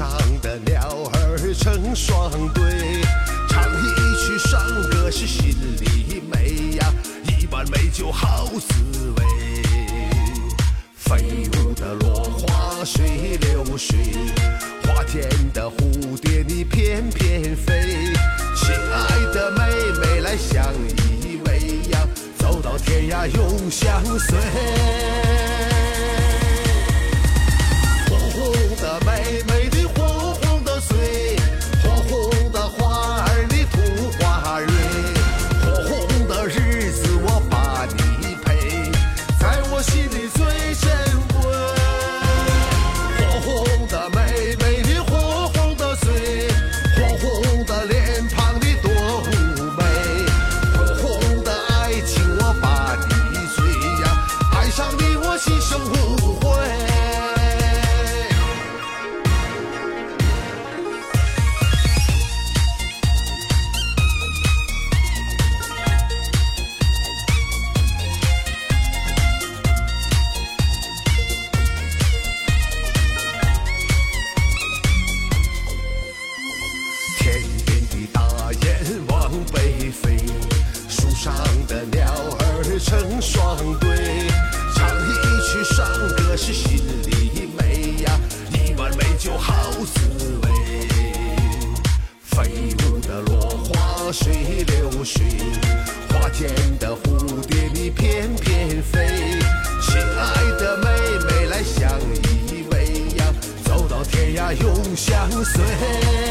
上的鸟儿成双对，唱一曲山歌是心里美呀，一碗美酒好滋味。飞舞的落花随流水，花间的蝴蝶你翩翩飞。亲爱的妹妹来相依偎呀，走到天涯永相随。流水，花间的蝴蝶你翩翩飞，亲爱的妹妹来相依偎呀，走到天涯永相随。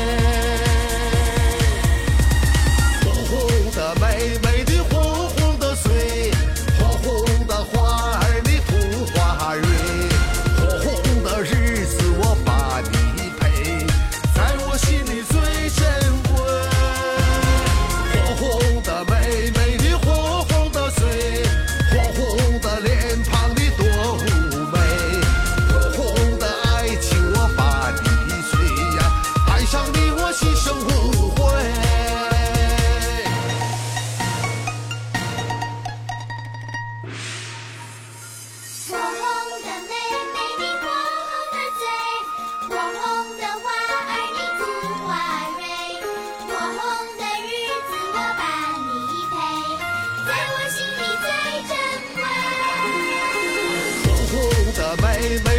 they